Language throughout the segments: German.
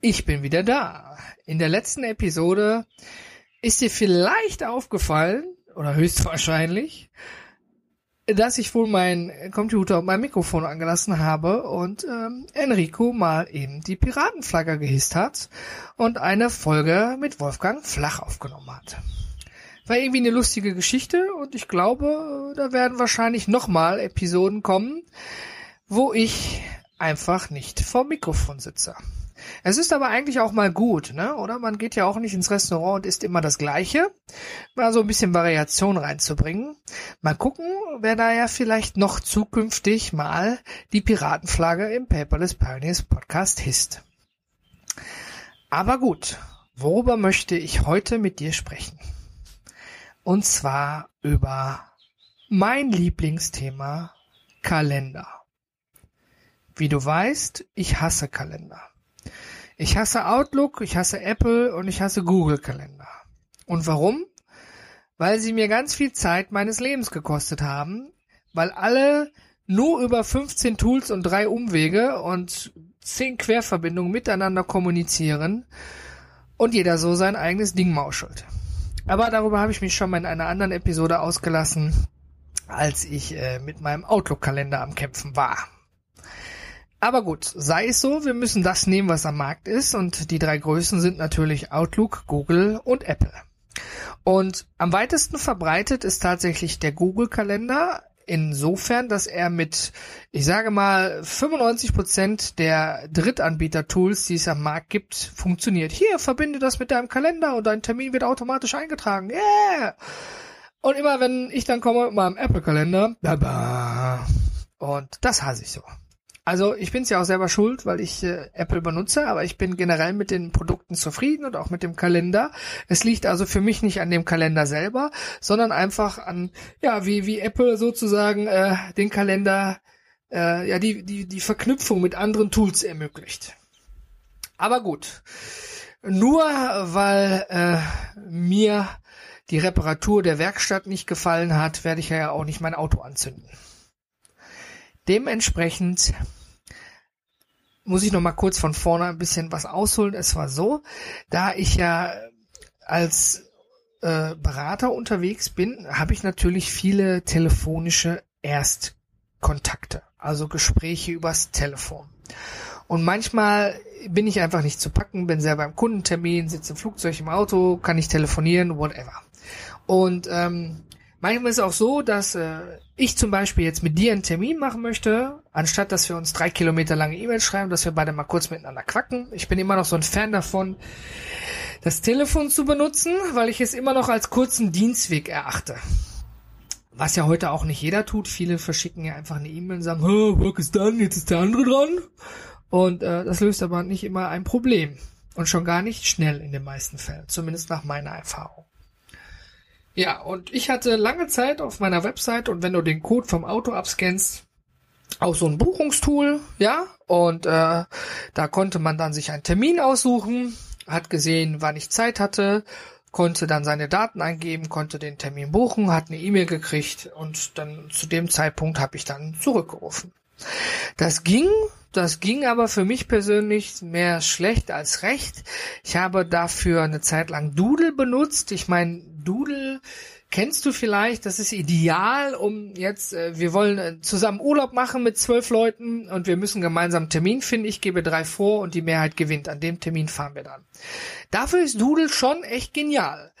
ich bin wieder da. In der letzten Episode ist dir vielleicht aufgefallen, oder höchstwahrscheinlich, dass ich wohl meinen Computer und mein Mikrofon angelassen habe und ähm, Enrico mal eben die Piratenflagge gehisst hat und eine Folge mit Wolfgang Flach aufgenommen hat. War irgendwie eine lustige Geschichte und ich glaube, da werden wahrscheinlich nochmal Episoden kommen, wo ich einfach nicht vor Mikrofon sitze. Es ist aber eigentlich auch mal gut, ne? Oder man geht ja auch nicht ins Restaurant und isst immer das Gleiche. Mal so ein bisschen Variation reinzubringen. Mal gucken, wer da ja vielleicht noch zukünftig mal die Piratenflagge im Paperless Pioneers Podcast hisst. Aber gut, worüber möchte ich heute mit dir sprechen? Und zwar über mein Lieblingsthema Kalender. Wie du weißt, ich hasse Kalender. Ich hasse Outlook, ich hasse Apple und ich hasse Google Kalender. Und warum? Weil sie mir ganz viel Zeit meines Lebens gekostet haben, weil alle nur über 15 Tools und drei Umwege und 10 Querverbindungen miteinander kommunizieren und jeder so sein eigenes Ding mauschelt. Aber darüber habe ich mich schon mal in einer anderen Episode ausgelassen, als ich äh, mit meinem Outlook-Kalender am Kämpfen war. Aber gut, sei es so, wir müssen das nehmen, was am Markt ist und die drei Größen sind natürlich Outlook, Google und Apple. Und am weitesten verbreitet ist tatsächlich der Google-Kalender insofern, dass er mit, ich sage mal, 95 Prozent der Drittanbieter-Tools, die es am Markt gibt, funktioniert. Hier, verbinde das mit deinem Kalender und dein Termin wird automatisch eingetragen. Yeah! Und immer wenn ich dann komme mit meinem Apple-Kalender, und das hasse ich so. Also ich bin es ja auch selber schuld, weil ich äh, Apple benutze, aber ich bin generell mit den Produkten zufrieden und auch mit dem Kalender. Es liegt also für mich nicht an dem Kalender selber, sondern einfach an, ja, wie, wie Apple sozusagen äh, den Kalender, äh, ja, die, die, die Verknüpfung mit anderen Tools ermöglicht. Aber gut. Nur weil äh, mir die Reparatur der Werkstatt nicht gefallen hat, werde ich ja auch nicht mein Auto anzünden. Dementsprechend muss ich noch mal kurz von vorne ein bisschen was ausholen. Es war so, da ich ja als äh, Berater unterwegs bin, habe ich natürlich viele telefonische Erstkontakte, also Gespräche übers Telefon. Und manchmal bin ich einfach nicht zu packen, bin selber im Kundentermin, sitze im Flugzeug, im Auto, kann nicht telefonieren, whatever. Und ähm, Manchmal ist es auch so, dass äh, ich zum Beispiel jetzt mit dir einen Termin machen möchte, anstatt dass wir uns drei Kilometer lange E-Mails schreiben, dass wir beide mal kurz miteinander quacken. Ich bin immer noch so ein Fan davon, das Telefon zu benutzen, weil ich es immer noch als kurzen Dienstweg erachte. Was ja heute auch nicht jeder tut. Viele verschicken ja einfach eine E-Mail und sagen, work is done, jetzt ist der andere dran. Und äh, das löst aber nicht immer ein Problem. Und schon gar nicht schnell in den meisten Fällen. Zumindest nach meiner Erfahrung. Ja, und ich hatte lange Zeit auf meiner Website und wenn du den Code vom Auto abscannst, auch so ein Buchungstool, ja, und äh, da konnte man dann sich einen Termin aussuchen, hat gesehen, wann ich Zeit hatte, konnte dann seine Daten eingeben, konnte den Termin buchen, hat eine E-Mail gekriegt und dann zu dem Zeitpunkt habe ich dann zurückgerufen. Das ging, das ging aber für mich persönlich mehr schlecht als recht. Ich habe dafür eine Zeit lang Doodle benutzt. Ich meine, Doodle kennst du vielleicht, das ist ideal, um jetzt, äh, wir wollen äh, zusammen Urlaub machen mit zwölf Leuten und wir müssen gemeinsam einen Termin finden. Ich gebe drei vor und die Mehrheit gewinnt. An dem Termin fahren wir dann. Dafür ist Doodle schon echt genial.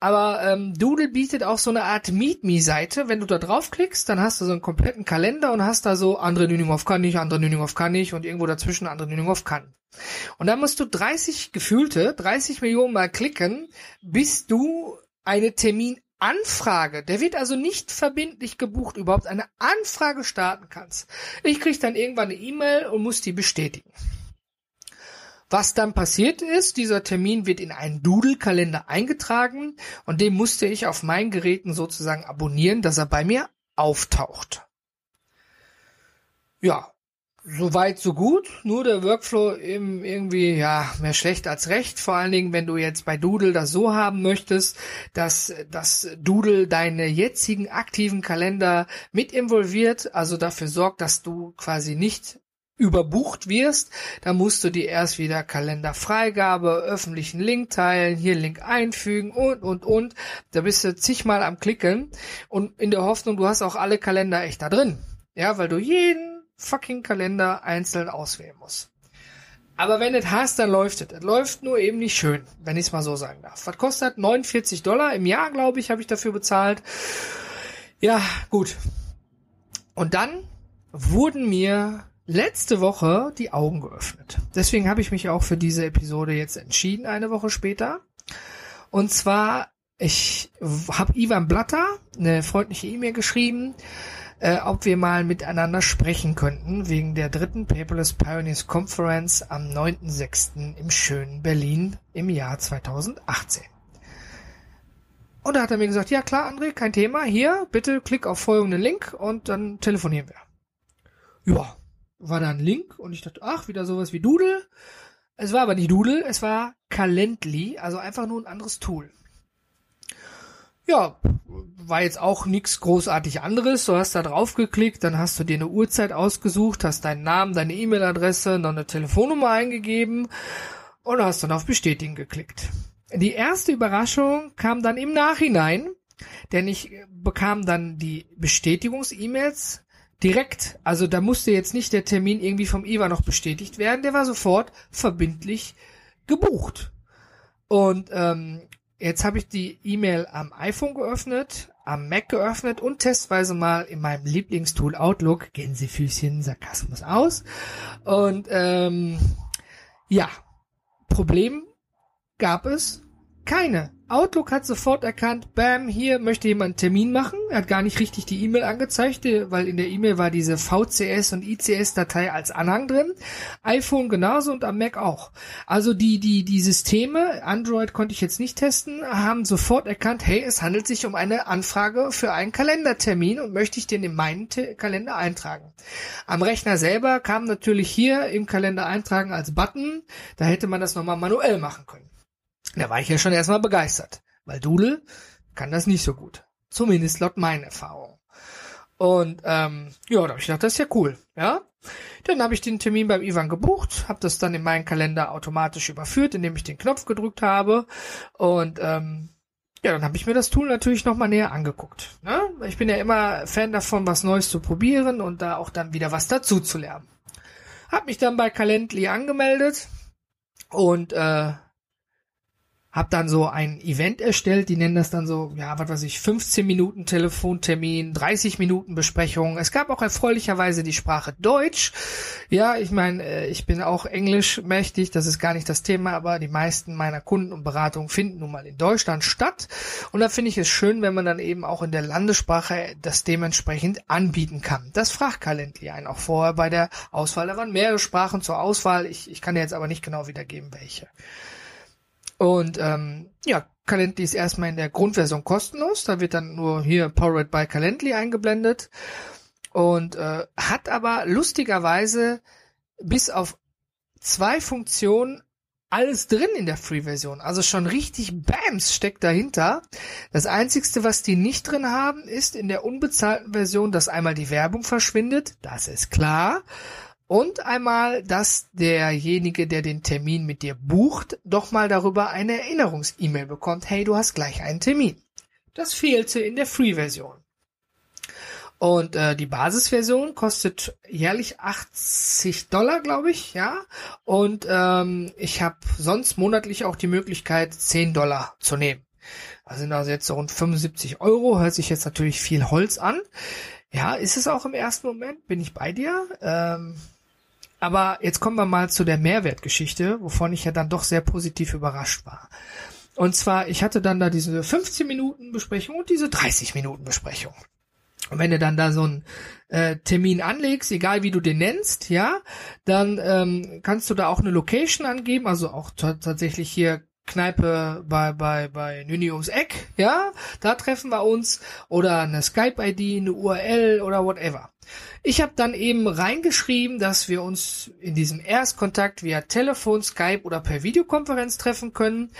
Aber ähm, Doodle bietet auch so eine Art Meet Me Seite. Wenn du da draufklickst, dann hast du so einen kompletten Kalender und hast da so andere Nüninghoff kann nicht, andere Nüninghoff kann nicht und irgendwo dazwischen andere Nüninghoff kann. Und dann musst du 30 gefühlte, 30 Millionen Mal klicken, bis du eine Terminanfrage, der wird also nicht verbindlich gebucht, überhaupt eine Anfrage starten kannst. Ich krieg dann irgendwann eine E-Mail und muss die bestätigen. Was dann passiert ist, dieser Termin wird in einen Doodle-Kalender eingetragen und den musste ich auf meinen Geräten sozusagen abonnieren, dass er bei mir auftaucht. Ja, Soweit, so gut. Nur der Workflow eben irgendwie, ja, mehr schlecht als recht. Vor allen Dingen, wenn du jetzt bei Doodle das so haben möchtest, dass das Doodle deine jetzigen aktiven Kalender mit involviert, also dafür sorgt, dass du quasi nicht überbucht wirst, dann musst du dir erst wieder Kalenderfreigabe, öffentlichen Link teilen, hier Link einfügen und, und, und. Da bist du zigmal am Klicken und in der Hoffnung, du hast auch alle Kalender echt da drin. Ja, weil du jeden fucking Kalender einzeln auswählen muss. Aber wenn es hast, dann läuft es. Es läuft nur eben nicht schön, wenn ich es mal so sagen darf. Was kostet 49 Dollar im Jahr, glaube ich, habe ich dafür bezahlt. Ja, gut. Und dann wurden mir letzte Woche die Augen geöffnet. Deswegen habe ich mich auch für diese Episode jetzt entschieden, eine Woche später. Und zwar, ich habe Ivan Blatter eine freundliche E-Mail geschrieben, äh, ob wir mal miteinander sprechen könnten wegen der dritten Paperless Pioneers Conference am 9.6. im schönen Berlin im Jahr 2018. Und da hat er mir gesagt, ja klar, André, kein Thema, hier, bitte klick auf folgenden Link und dann telefonieren wir. Ja, war da ein Link und ich dachte, ach, wieder sowas wie Doodle. Es war aber nicht Doodle, es war Calendly, also einfach nur ein anderes Tool. Ja, war jetzt auch nichts großartig anderes. Du hast da drauf geklickt, dann hast du dir eine Uhrzeit ausgesucht, hast deinen Namen, deine E-Mail-Adresse, noch eine Telefonnummer eingegeben und hast dann auf Bestätigen geklickt. Die erste Überraschung kam dann im Nachhinein, denn ich bekam dann die Bestätigungs-E-Mails direkt. Also da musste jetzt nicht der Termin irgendwie vom IWA noch bestätigt werden, der war sofort verbindlich gebucht. Und ähm, Jetzt habe ich die E-Mail am iPhone geöffnet, am Mac geöffnet und testweise mal in meinem Lieblingstool Outlook, Gänsefüßchen, Sarkasmus aus. Und ähm, ja, Problem gab es keine. Outlook hat sofort erkannt, bam, hier möchte jemand einen Termin machen. Er hat gar nicht richtig die E-Mail angezeigt, weil in der E-Mail war diese VCS und ICS-Datei als Anhang drin. iPhone genauso und am Mac auch. Also die, die, die Systeme, Android konnte ich jetzt nicht testen, haben sofort erkannt, hey, es handelt sich um eine Anfrage für einen Kalendertermin und möchte ich den in meinen T Kalender eintragen. Am Rechner selber kam natürlich hier im Kalender eintragen als Button. Da hätte man das nochmal manuell machen können. Da war ich ja schon erstmal begeistert, weil Doodle kann das nicht so gut. Zumindest laut meinen Erfahrungen. Und ähm, ja, da habe ich gedacht, das ist ja cool, ja. Dann habe ich den Termin beim Ivan gebucht, habe das dann in meinen Kalender automatisch überführt, indem ich den Knopf gedrückt habe. Und ähm, ja, dann habe ich mir das Tool natürlich nochmal näher angeguckt. Ne? Ich bin ja immer Fan davon, was Neues zu probieren und da auch dann wieder was dazu zu lernen. Hab mich dann bei Calendly angemeldet und äh, hab dann so ein Event erstellt, die nennen das dann so, ja, was weiß ich, 15 Minuten Telefontermin, 30 Minuten Besprechung. Es gab auch erfreulicherweise die Sprache Deutsch. Ja, ich meine, äh, ich bin auch Englisch mächtig, das ist gar nicht das Thema, aber die meisten meiner Kunden und Beratungen finden nun mal in Deutschland statt. Und da finde ich es schön, wenn man dann eben auch in der Landessprache das dementsprechend anbieten kann. Das fragt Calendly einen auch vorher bei der Auswahl. Da waren mehrere Sprachen zur Auswahl. Ich, ich kann jetzt aber nicht genau wiedergeben, welche. Und ähm, ja, Calendly ist erstmal in der Grundversion kostenlos. Da wird dann nur hier Powered by Calendly eingeblendet. Und äh, hat aber lustigerweise bis auf zwei Funktionen alles drin in der Free-Version. Also schon richtig Bams steckt dahinter. Das einzigste, was die nicht drin haben, ist in der unbezahlten Version, dass einmal die Werbung verschwindet. Das ist klar. Und einmal, dass derjenige, der den Termin mit dir bucht, doch mal darüber eine Erinnerungs-E-Mail bekommt. Hey, du hast gleich einen Termin. Das fehlte in der Free-Version. Und äh, die Basisversion kostet jährlich 80 Dollar, glaube ich, ja. Und ähm, ich habe sonst monatlich auch die Möglichkeit, 10 Dollar zu nehmen. Also sind also jetzt so rund 75 Euro. Hört sich jetzt natürlich viel Holz an. Ja, ist es auch im ersten Moment, bin ich bei dir. Ähm, aber jetzt kommen wir mal zu der Mehrwertgeschichte, wovon ich ja dann doch sehr positiv überrascht war. Und zwar, ich hatte dann da diese 15 Minuten Besprechung und diese 30 Minuten Besprechung. Und wenn du dann da so einen äh, Termin anlegst, egal wie du den nennst, ja, dann ähm, kannst du da auch eine Location angeben, also auch tatsächlich hier Kneipe bei, bei, bei Nüni ums Eck, ja, da treffen wir uns oder eine Skype-ID, eine URL oder whatever. Ich habe dann eben reingeschrieben, dass wir uns in diesem Erstkontakt via Telefon, Skype oder per Videokonferenz treffen können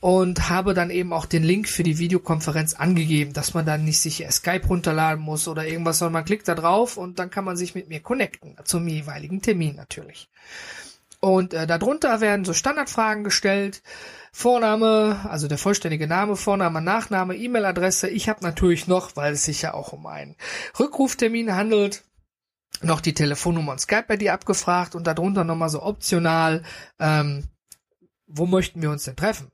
und habe dann eben auch den Link für die Videokonferenz angegeben, dass man dann nicht sich Skype runterladen muss oder irgendwas, sondern man klickt da drauf und dann kann man sich mit mir connecten, zum jeweiligen Termin natürlich. Und äh, darunter werden so Standardfragen gestellt. Vorname, also der vollständige Name, Vorname, Nachname, E-Mail-Adresse. Ich habe natürlich noch, weil es sich ja auch um einen Rückruftermin handelt, noch die Telefonnummer und Skype bei dir abgefragt und darunter nochmal so optional, ähm, wo möchten wir uns denn treffen?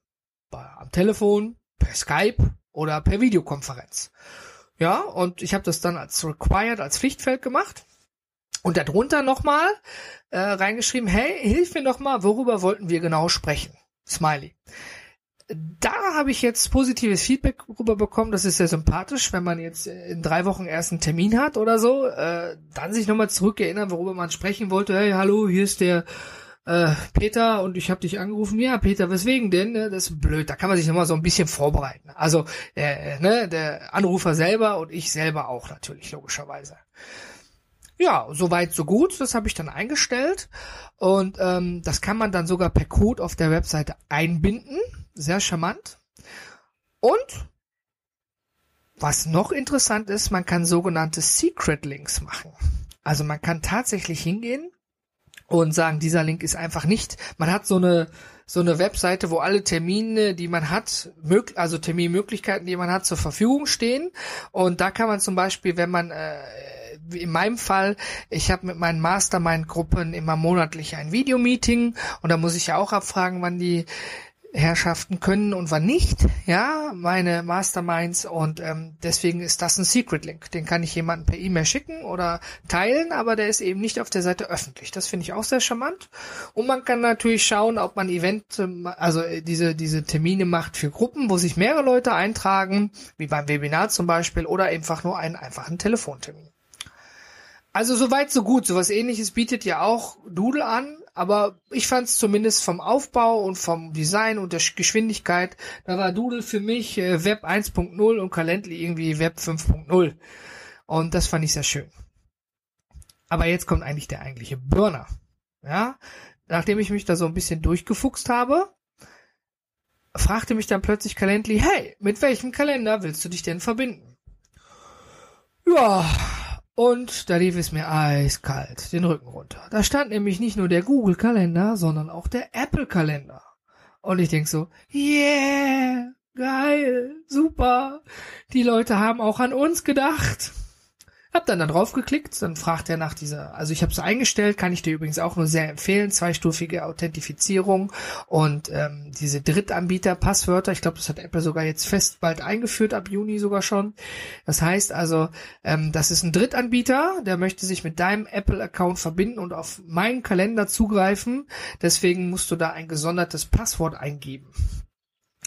Am Telefon, per Skype oder per Videokonferenz. Ja, und ich habe das dann als required, als Pflichtfeld gemacht. Und darunter nochmal äh, reingeschrieben, hey, hilf mir doch mal, worüber wollten wir genau sprechen? Smiley. Da habe ich jetzt positives Feedback rüber bekommen. Das ist sehr sympathisch, wenn man jetzt in drei Wochen erst einen Termin hat oder so, äh, dann sich nochmal zurückerinnern, worüber man sprechen wollte. Hey, hallo, hier ist der äh, Peter und ich habe dich angerufen. Ja, Peter, weswegen denn? Ne, das ist blöd. Da kann man sich nochmal so ein bisschen vorbereiten. Also äh, ne, der Anrufer selber und ich selber auch natürlich, logischerweise. Ja, soweit so gut. Das habe ich dann eingestellt und ähm, das kann man dann sogar per Code auf der Webseite einbinden. Sehr charmant. Und was noch interessant ist, man kann sogenannte Secret Links machen. Also man kann tatsächlich hingehen und sagen, dieser Link ist einfach nicht. Man hat so eine so eine Webseite, wo alle Termine, die man hat, mög also Terminmöglichkeiten, die man hat, zur Verfügung stehen. Und da kann man zum Beispiel, wenn man äh, in meinem Fall, ich habe mit meinen Mastermind-Gruppen immer monatlich ein Videomeeting und da muss ich ja auch abfragen, wann die Herrschaften können und wann nicht, ja, meine Masterminds und ähm, deswegen ist das ein Secret Link. Den kann ich jemandem per E-Mail schicken oder teilen, aber der ist eben nicht auf der Seite öffentlich. Das finde ich auch sehr charmant. Und man kann natürlich schauen, ob man Event, also äh, diese, diese Termine macht für Gruppen, wo sich mehrere Leute eintragen, wie beim Webinar zum Beispiel, oder einfach nur einen einfachen Telefontermin. Also soweit so gut. Sowas ähnliches bietet ja auch Doodle an, aber ich fand es zumindest vom Aufbau und vom Design und der Geschwindigkeit, da war Doodle für mich äh, Web 1.0 und Calendly irgendwie Web 5.0. Und das fand ich sehr schön. Aber jetzt kommt eigentlich der eigentliche Burner. Ja, nachdem ich mich da so ein bisschen durchgefuchst habe, fragte mich dann plötzlich Calendly, hey, mit welchem Kalender willst du dich denn verbinden? Ja, und da lief es mir eiskalt den Rücken runter. Da stand nämlich nicht nur der Google-Kalender, sondern auch der Apple-Kalender. Und ich denk so, yeah, geil, super. Die Leute haben auch an uns gedacht. Hab dann da drauf geklickt, dann fragt er nach dieser, also ich habe es eingestellt, kann ich dir übrigens auch nur sehr empfehlen, zweistufige Authentifizierung und ähm, diese Drittanbieter-Passwörter, ich glaube, das hat Apple sogar jetzt fest bald eingeführt, ab Juni sogar schon. Das heißt also, ähm, das ist ein Drittanbieter, der möchte sich mit deinem Apple-Account verbinden und auf meinen Kalender zugreifen, deswegen musst du da ein gesondertes Passwort eingeben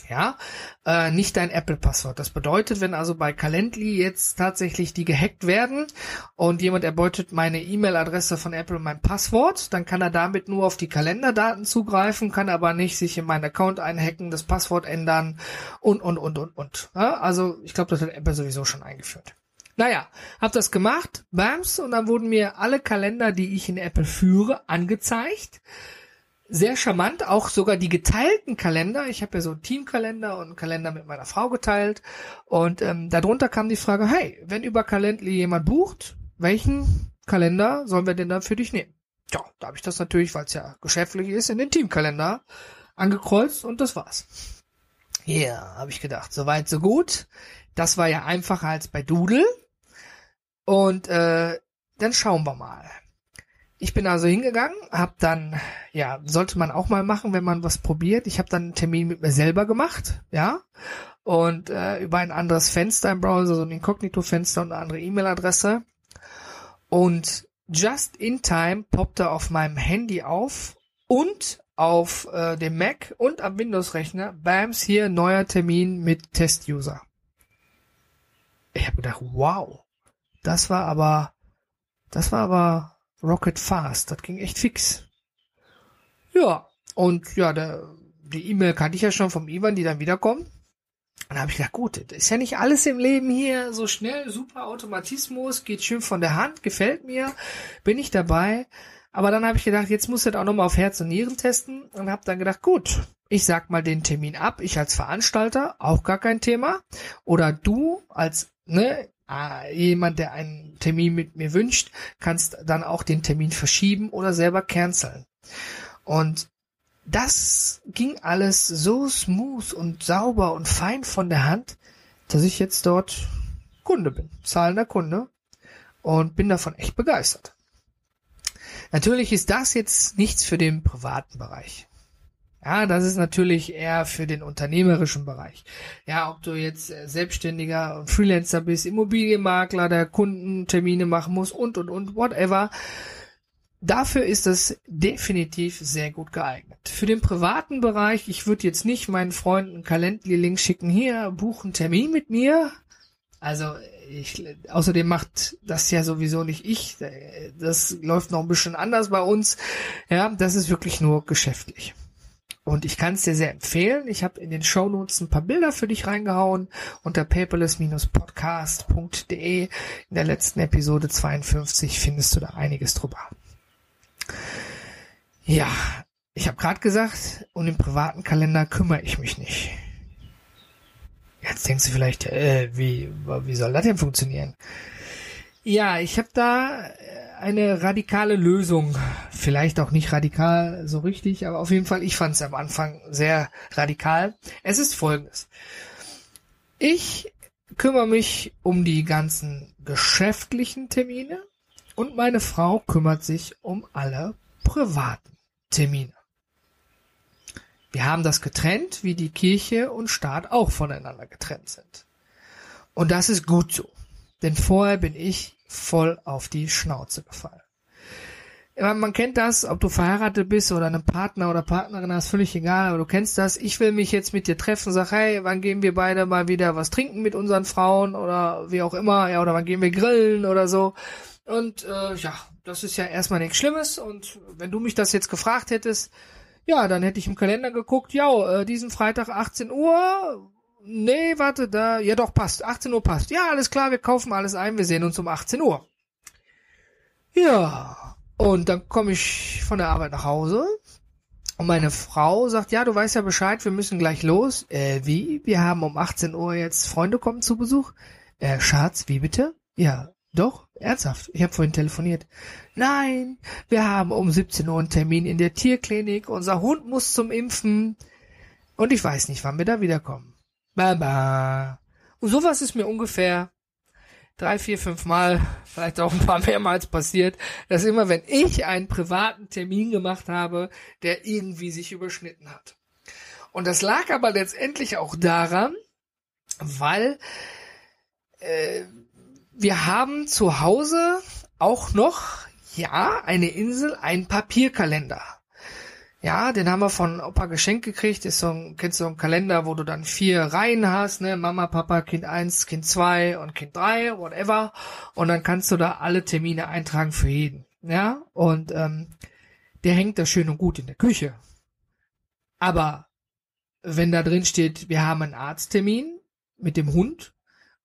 ja, äh, nicht dein Apple-Passwort. Das bedeutet, wenn also bei Calendly jetzt tatsächlich die gehackt werden und jemand erbeutet meine E-Mail-Adresse von Apple und mein Passwort, dann kann er damit nur auf die Kalenderdaten zugreifen, kann aber nicht sich in meinen Account einhacken, das Passwort ändern und, und, und, und, und. Ja, also ich glaube, das hat Apple sowieso schon eingeführt. Naja, hab das gemacht, bams, und dann wurden mir alle Kalender, die ich in Apple führe, angezeigt sehr charmant, auch sogar die geteilten Kalender. Ich habe ja so einen Teamkalender und einen Kalender mit meiner Frau geteilt. Und ähm, darunter kam die Frage, hey, wenn über Calendly jemand bucht, welchen Kalender sollen wir denn dann für dich nehmen? Ja, da habe ich das natürlich, weil es ja geschäftlich ist, in den Teamkalender angekreuzt und das war's. Ja, yeah, habe ich gedacht, soweit so gut. Das war ja einfacher als bei Doodle. Und äh, dann schauen wir mal. Ich bin also hingegangen, habe dann, ja, sollte man auch mal machen, wenn man was probiert. Ich habe dann einen Termin mit mir selber gemacht, ja, und äh, über ein anderes Fenster im Browser, so ein Inkognito-Fenster und eine andere E-Mail-Adresse. Und just in time poppte auf meinem Handy auf und auf äh, dem Mac und am Windows-Rechner, bams, hier neuer Termin mit Test-User. Ich habe gedacht, wow, das war aber, das war aber Rocket Fast. Das ging echt fix. Ja, und ja, der, die E-Mail kannte ich ja schon vom Ivan, die dann wiederkommen. Und da habe ich gedacht, gut, das ist ja nicht alles im Leben hier so schnell, super Automatismus, geht schön von der Hand, gefällt mir, bin ich dabei. Aber dann habe ich gedacht, jetzt muss ich auch nochmal auf Herz und Nieren testen und habe dann gedacht, gut, ich sag mal den Termin ab, ich als Veranstalter, auch gar kein Thema. Oder du als ne, äh, jemand, der einen Termin mit mir wünscht, kannst dann auch den Termin verschieben oder selber canceln. Und das ging alles so smooth und sauber und fein von der Hand, dass ich jetzt dort Kunde bin, zahlender Kunde und bin davon echt begeistert. Natürlich ist das jetzt nichts für den privaten Bereich. Ja, das ist natürlich eher für den unternehmerischen Bereich. Ja, ob du jetzt äh, Selbstständiger und Freelancer bist, Immobilienmakler, der Kundentermine machen muss und, und, und, whatever. Dafür ist es definitiv sehr gut geeignet. Für den privaten Bereich, ich würde jetzt nicht meinen Freunden Calendly-Link schicken, hier, buchen Termin mit mir. Also, ich, außerdem macht das ja sowieso nicht ich. Das läuft noch ein bisschen anders bei uns. Ja, das ist wirklich nur geschäftlich. Und ich kann es dir sehr empfehlen. Ich habe in den Show Notes ein paar Bilder für dich reingehauen unter paperless-podcast.de. In der letzten Episode 52 findest du da einiges drüber. Ja, ich habe gerade gesagt, um den privaten Kalender kümmere ich mich nicht. Jetzt denkst du vielleicht, äh, wie, wie soll das denn funktionieren? Ja, ich habe da äh, eine radikale Lösung. Vielleicht auch nicht radikal so richtig, aber auf jeden Fall, ich fand es am Anfang sehr radikal. Es ist folgendes. Ich kümmere mich um die ganzen geschäftlichen Termine und meine Frau kümmert sich um alle privaten Termine. Wir haben das getrennt, wie die Kirche und Staat auch voneinander getrennt sind. Und das ist gut so. Denn vorher bin ich voll auf die Schnauze gefallen. Man kennt das, ob du verheiratet bist oder einen Partner oder Partnerin hast, völlig egal, aber du kennst das. Ich will mich jetzt mit dir treffen, sag, hey, wann gehen wir beide mal wieder was trinken mit unseren Frauen oder wie auch immer, ja, oder wann gehen wir grillen oder so. Und äh, ja, das ist ja erstmal nichts Schlimmes. Und wenn du mich das jetzt gefragt hättest, ja, dann hätte ich im Kalender geguckt, ja, äh, diesen Freitag 18 Uhr. Nee, warte, da, ja doch, passt. 18 Uhr passt. Ja, alles klar, wir kaufen alles ein, wir sehen uns um 18 Uhr. Ja, und dann komme ich von der Arbeit nach Hause und meine Frau sagt, ja, du weißt ja Bescheid, wir müssen gleich los. Äh, wie? Wir haben um 18 Uhr jetzt Freunde kommen zu Besuch. Äh, Schatz, wie bitte? Ja, doch, ernsthaft. Ich habe vorhin telefoniert. Nein, wir haben um 17 Uhr einen Termin in der Tierklinik. Unser Hund muss zum Impfen. Und ich weiß nicht, wann wir da wiederkommen. Baba. Und sowas ist mir ungefähr drei, vier, fünf Mal, vielleicht auch ein paar mehrmals passiert, dass immer, wenn ich einen privaten Termin gemacht habe, der irgendwie sich überschnitten hat. Und das lag aber letztendlich auch daran, weil äh, wir haben zu Hause auch noch, ja, eine Insel, ein Papierkalender. Ja, den haben wir von Opa geschenkt gekriegt. Ist so ein, kennst du so einen Kalender, wo du dann vier Reihen hast, ne? Mama, Papa, Kind eins, Kind zwei und Kind drei, whatever. Und dann kannst du da alle Termine eintragen für jeden. Ja, und ähm, der hängt da schön und gut in der Küche. Aber wenn da drin steht, wir haben einen Arzttermin mit dem Hund,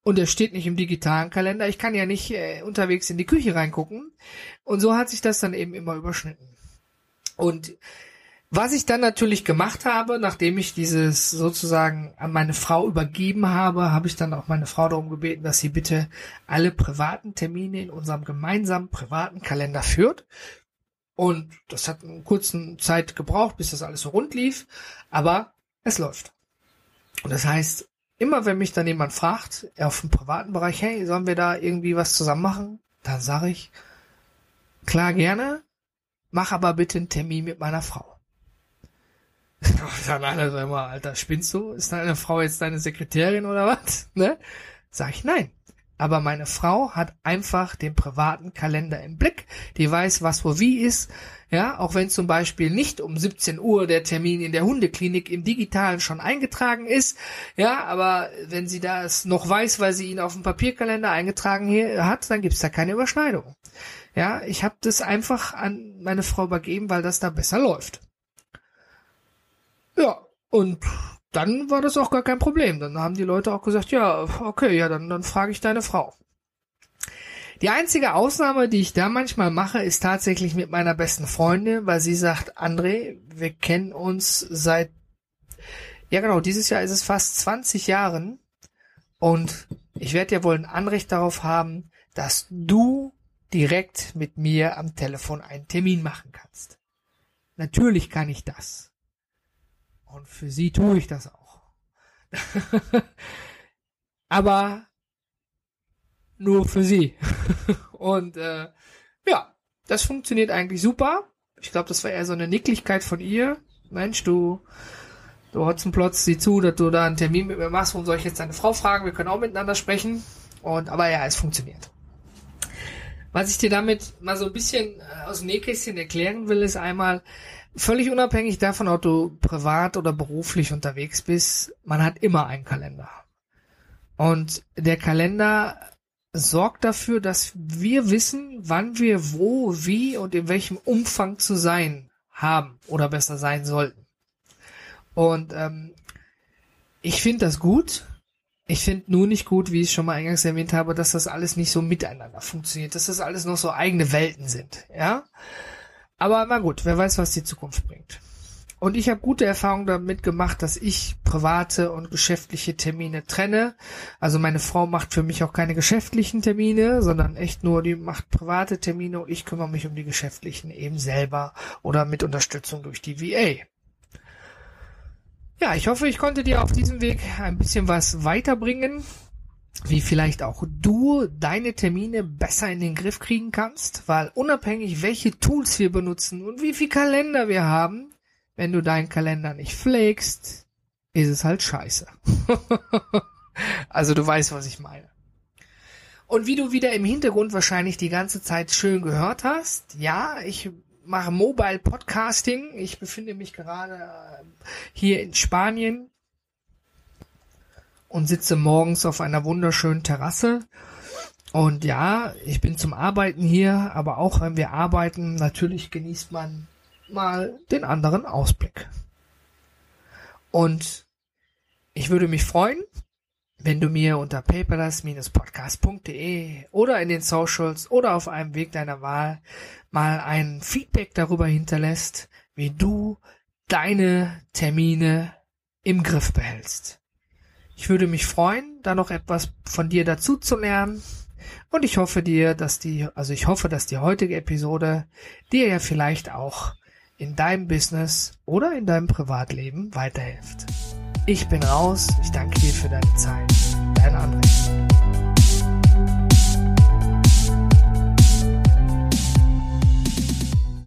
und er steht nicht im digitalen Kalender. Ich kann ja nicht äh, unterwegs in die Küche reingucken. Und so hat sich das dann eben immer überschnitten. Und was ich dann natürlich gemacht habe, nachdem ich dieses sozusagen an meine Frau übergeben habe, habe ich dann auch meine Frau darum gebeten, dass sie bitte alle privaten Termine in unserem gemeinsamen privaten Kalender führt. Und das hat eine kurze Zeit gebraucht, bis das alles so rund lief, aber es läuft. Und das heißt, immer wenn mich dann jemand fragt, auf dem privaten Bereich, hey, sollen wir da irgendwie was zusammen machen? Dann sage ich, klar gerne, mach aber bitte einen Termin mit meiner Frau. Dann alle so immer, Alter, spinnst du? Ist deine Frau jetzt deine Sekretärin oder was? Ne? Sag ich, nein. Aber meine Frau hat einfach den privaten Kalender im Blick. Die weiß, was wo wie ist. Ja, auch wenn zum Beispiel nicht um 17 Uhr der Termin in der Hundeklinik im Digitalen schon eingetragen ist. Ja, aber wenn sie das noch weiß, weil sie ihn auf dem Papierkalender eingetragen hat, dann gibt's da keine Überschneidung. Ja, ich habe das einfach an meine Frau übergeben, weil das da besser läuft. Ja, und dann war das auch gar kein Problem. Dann haben die Leute auch gesagt, ja, okay, ja, dann, dann frage ich deine Frau. Die einzige Ausnahme, die ich da manchmal mache, ist tatsächlich mit meiner besten Freundin, weil sie sagt, André, wir kennen uns seit, ja genau, dieses Jahr ist es fast 20 Jahren und ich werde ja wohl ein Anrecht darauf haben, dass du direkt mit mir am Telefon einen Termin machen kannst. Natürlich kann ich das. Und für sie tue ich das auch. Aber nur für sie. Und äh, ja, das funktioniert eigentlich super. Ich glaube, das war eher so eine Nicklichkeit von ihr. Mensch, du, du Hotzenplotz, sieh zu, dass du da einen Termin mit mir machst. Warum soll ich jetzt deine Frau fragen? Wir können auch miteinander sprechen. Und aber ja, es funktioniert. Was ich dir damit mal so ein bisschen äh, aus dem Nähkästchen erklären will, ist einmal, Völlig unabhängig davon, ob du privat oder beruflich unterwegs bist, man hat immer einen Kalender. Und der Kalender sorgt dafür, dass wir wissen, wann wir wo, wie und in welchem Umfang zu sein haben oder besser sein sollten. Und ähm, ich finde das gut. Ich finde nur nicht gut, wie ich schon mal eingangs erwähnt habe, dass das alles nicht so miteinander funktioniert, dass das alles noch so eigene Welten sind. Ja. Aber na gut, wer weiß, was die Zukunft bringt. Und ich habe gute Erfahrungen damit gemacht, dass ich private und geschäftliche Termine trenne. Also meine Frau macht für mich auch keine geschäftlichen Termine, sondern echt nur, die macht private Termine und ich kümmere mich um die geschäftlichen eben selber oder mit Unterstützung durch die VA. Ja, ich hoffe, ich konnte dir auf diesem Weg ein bisschen was weiterbringen wie vielleicht auch du deine Termine besser in den Griff kriegen kannst, weil unabhängig welche Tools wir benutzen und wie viel Kalender wir haben, wenn du deinen Kalender nicht pflegst, ist es halt scheiße. also du weißt, was ich meine. Und wie du wieder im Hintergrund wahrscheinlich die ganze Zeit schön gehört hast, ja, ich mache Mobile Podcasting. Ich befinde mich gerade hier in Spanien und sitze morgens auf einer wunderschönen Terrasse. Und ja, ich bin zum Arbeiten hier, aber auch wenn wir arbeiten, natürlich genießt man mal den anderen Ausblick. Und ich würde mich freuen, wenn du mir unter paperless-podcast.de oder in den Socials oder auf einem Weg deiner Wahl mal ein Feedback darüber hinterlässt, wie du deine Termine im Griff behältst. Ich würde mich freuen, da noch etwas von dir dazu zu lernen. Und ich hoffe dir, dass die, also ich hoffe, dass die heutige Episode dir ja vielleicht auch in deinem Business oder in deinem Privatleben weiterhilft. Ich bin raus. Ich danke dir für deine Zeit.